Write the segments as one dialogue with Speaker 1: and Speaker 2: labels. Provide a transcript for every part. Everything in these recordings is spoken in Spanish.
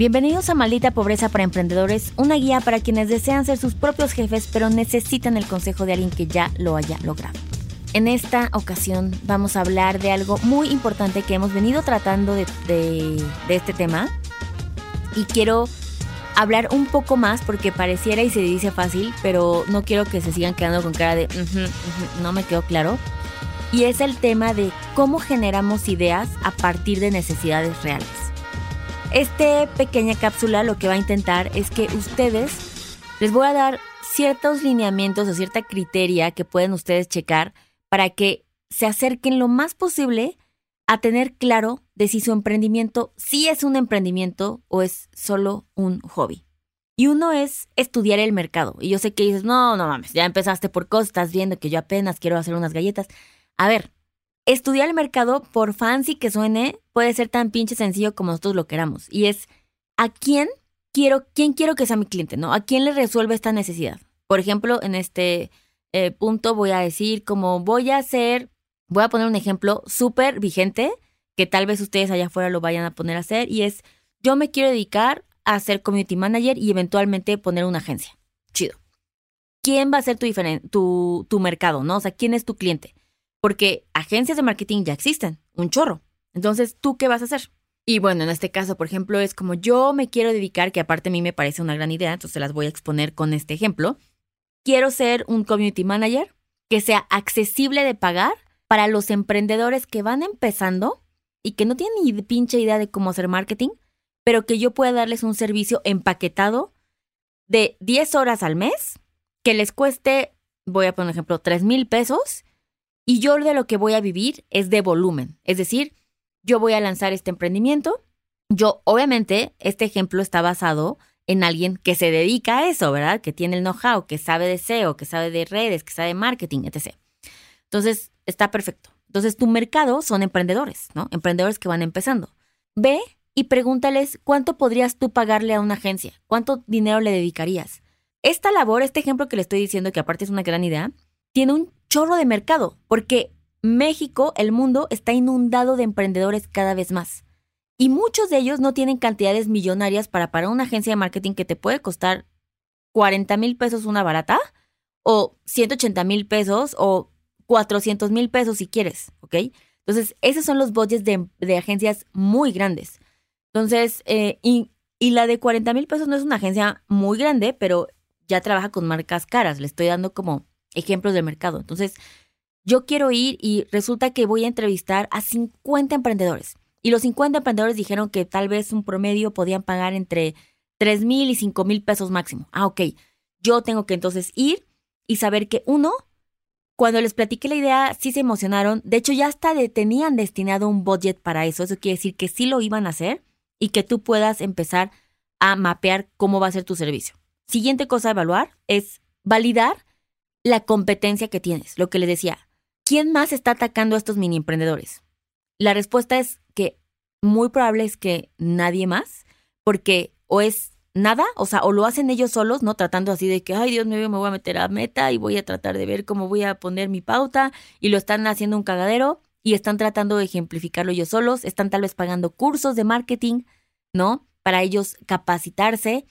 Speaker 1: Bienvenidos a Maldita Pobreza para Emprendedores, una guía para quienes desean ser sus propios jefes pero necesitan el consejo de alguien que ya lo haya logrado. En esta ocasión vamos a hablar de algo muy importante que hemos venido tratando de, este tema y quiero hablar un poco más porque pareciera y se dice fácil, pero no quiero que se sigan quedando con cara de no me quedó claro. Y es el tema de cómo generamos ideas a partir de necesidades reales. Esta pequeña cápsula lo que va a intentar es que ustedes les voy a dar ciertos lineamientos o cierta criteria que pueden ustedes checar para que se acerquen lo más posible a tener claro de si su emprendimiento sí es un emprendimiento o es solo un hobby. Y uno es estudiar el mercado. Y yo sé que dices, no, no mames, ya empezaste por cosas, estás viendo que yo apenas quiero hacer unas galletas. A ver, estudiar el mercado, por fancy que suene, puede ser tan pinche sencillo como nosotros lo queramos. Y es a quién quiero, quién quiero que sea mi cliente, ¿no? ¿A quién le resuelve esta necesidad? Por ejemplo, en este eh, punto voy a decir como voy a hacer, voy a poner un ejemplo súper vigente que tal vez ustedes allá afuera lo vayan a poner a hacer y es yo me quiero dedicar a ser community manager y eventualmente poner una agencia. Chido. ¿Quién va a ser tu, tu, tu mercado, no? O sea, ¿quién es tu cliente? Porque agencias de marketing ya existen, un chorro. Entonces, ¿tú qué vas a hacer? Y bueno, en este caso, por ejemplo, es como yo me quiero dedicar, que aparte a mí me parece una gran idea, entonces las voy a exponer con este ejemplo. Quiero ser un community manager que sea accesible de pagar para los emprendedores que van empezando y que no tienen ni pinche idea de cómo hacer marketing, pero que yo pueda darles un servicio empaquetado de 10 horas al mes, que les cueste, voy a poner un ejemplo, 3 mil pesos y yo de lo que voy a vivir es de volumen. Es decir, yo voy a lanzar este emprendimiento. Yo, obviamente, este ejemplo está basado en alguien que se dedica a eso, ¿verdad? Que tiene el know-how, que sabe de SEO, que sabe de redes, que sabe de marketing, etc. Entonces, está perfecto. Entonces, tu mercado son emprendedores, ¿no? Emprendedores que van empezando. Ve y pregúntales cuánto podrías tú pagarle a una agencia, cuánto dinero le dedicarías. Esta labor, este ejemplo que le estoy diciendo, que aparte es una gran idea, tiene un chorro de mercado, porque México, el mundo, está inundado de emprendedores cada vez más. Y muchos de ellos no tienen cantidades millonarias para para una agencia de marketing que te puede costar 40 mil pesos una barata, o 180 mil pesos, o 400 mil pesos si quieres, ¿ok? Entonces, esos son los budgets de, agencias muy grandes. Entonces, eh, y, y, la de 40 mil pesos no es una agencia muy grande, pero ya trabaja con marcas caras. Le estoy dando como ejemplos del mercado. Entonces, yo quiero ir y resulta que voy a entrevistar a 50 emprendedores. Y los 50 emprendedores dijeron que tal vez un promedio podían pagar entre 3 mil y 5 mil pesos máximo. Ah, ok. Yo tengo que entonces ir y saber que uno, cuando les platiqué la idea, sí se emocionaron. De hecho, ya hasta tenían destinado un budget para eso. Eso quiere decir que sí lo iban a hacer y que tú puedas empezar a mapear cómo va a ser tu servicio. Siguiente cosa a evaluar es validar la competencia que tienes. Lo que les decía, ¿quién más está atacando a estos mini emprendedores? La respuesta es que muy probable es que nadie más, porque o es nada, o sea, o lo hacen ellos solos, ¿no? Tratando así de que, ay, Dios mío, me voy a meter a meta y voy a tratar de ver cómo voy a poner mi pauta y lo están haciendo un cagadero y están tratando de ejemplificarlo ellos solos, están tal vez pagando cursos de marketing, ¿no? Para ellos capacitarse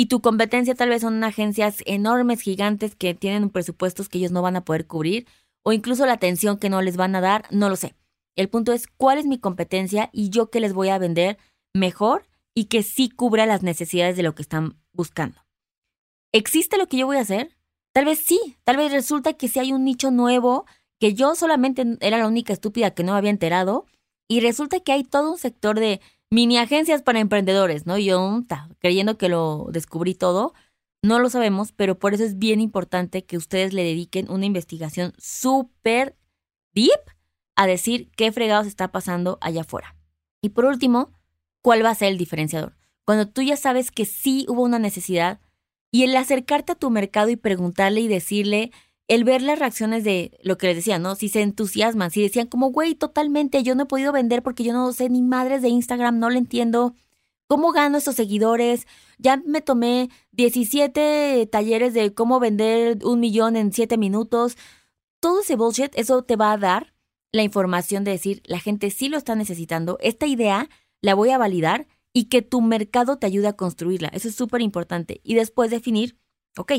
Speaker 1: y tu competencia tal vez son agencias enormes, gigantes, que tienen presupuestos que ellos no van a poder cubrir, o incluso la atención que no les van a dar, no lo sé. El punto es cuál es mi competencia y yo qué les voy a vender mejor y que sí cubra las necesidades de lo que están buscando. ¿Existe lo que yo voy a hacer? Tal vez sí, tal vez resulta que si hay un nicho nuevo que yo solamente era la única estúpida que no había enterado y resulta que hay todo un sector de mini agencias para emprendedores, ¿no? Yo, creyendo que lo descubrí todo, no lo sabemos, pero por eso es bien importante que ustedes le dediquen una investigación súper tip a decir qué fregados está pasando allá afuera. Y por último, ¿cuál va a ser el diferenciador? Cuando tú ya sabes que sí hubo una necesidad y el acercarte a tu mercado y preguntarle y decirle, el ver las reacciones de lo que les decía, ¿no? Si se entusiasman, si decían como, güey, totalmente, yo no he podido vender porque yo no sé ni madres de Instagram, no lo entiendo. ¿Cómo gano esos seguidores? Ya me tomé 17 talleres de cómo vender un millón en 7 minutos. Todo ese bullshit, eso te va a dar la información de decir, la gente sí lo está necesitando, esta idea la voy a validar y que tu mercado te ayude a construirla. Eso es súper importante. Y después definir, ok,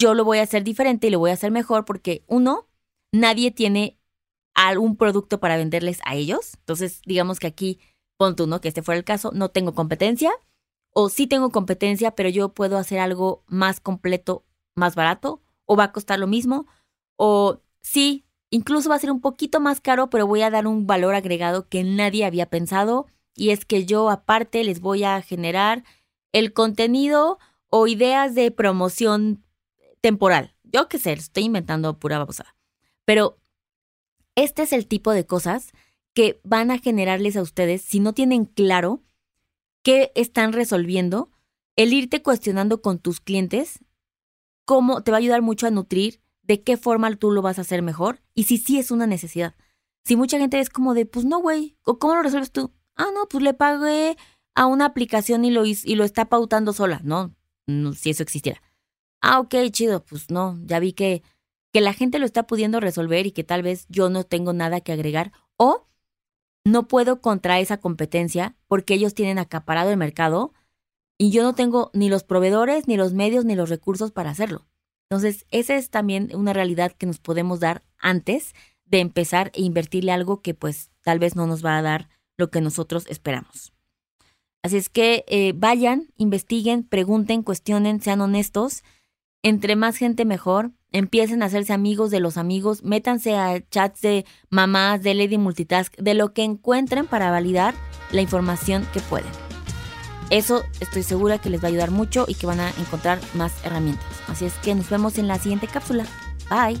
Speaker 1: yo lo voy a hacer diferente y lo voy a hacer mejor porque uno, nadie tiene algún producto para venderles a ellos. Entonces, digamos que aquí pon tú, ¿no? Que este fuera el caso, no tengo competencia o sí tengo competencia, pero yo puedo hacer algo más completo, más barato, o va a costar lo mismo, o sí, incluso va a ser un poquito más caro, pero voy a dar un valor agregado que nadie había pensado, y es que yo aparte les voy a generar el contenido o ideas de promoción temporal. Yo qué sé, estoy inventando pura babosada. Pero este es el tipo de cosas que van a generarles a ustedes, si no tienen claro qué están resolviendo, el irte cuestionando con tus clientes, cómo te va a ayudar mucho a nutrir de qué forma tú lo vas a hacer mejor y si sí es una necesidad. Si mucha gente es como de, pues no, güey, ¿cómo lo resuelves tú? Ah, no, pues le pagué a una aplicación y lo, y lo está pautando sola. No, no, si eso existiera. Ah, ok, chido, pues no, ya vi que, que la gente lo está pudiendo resolver y que tal vez yo no tengo nada que agregar. O no puedo contra esa competencia porque ellos tienen acaparado el mercado y yo no tengo ni los proveedores, ni los medios, ni los recursos para hacerlo. Entonces, esa es también una realidad que nos podemos dar antes de empezar e invertirle algo que pues tal vez no nos va a dar lo que nosotros esperamos. Así es que eh, vayan, investiguen, pregunten, cuestionen, sean honestos. Entre más gente mejor empiecen a hacerse amigos de los amigos, métanse a chats de mamás, de Lady Multitask, de lo que encuentren para validar la información que pueden. Eso estoy segura que les va a ayudar mucho y que van a encontrar más herramientas. Así es que nos vemos en la siguiente cápsula. Bye.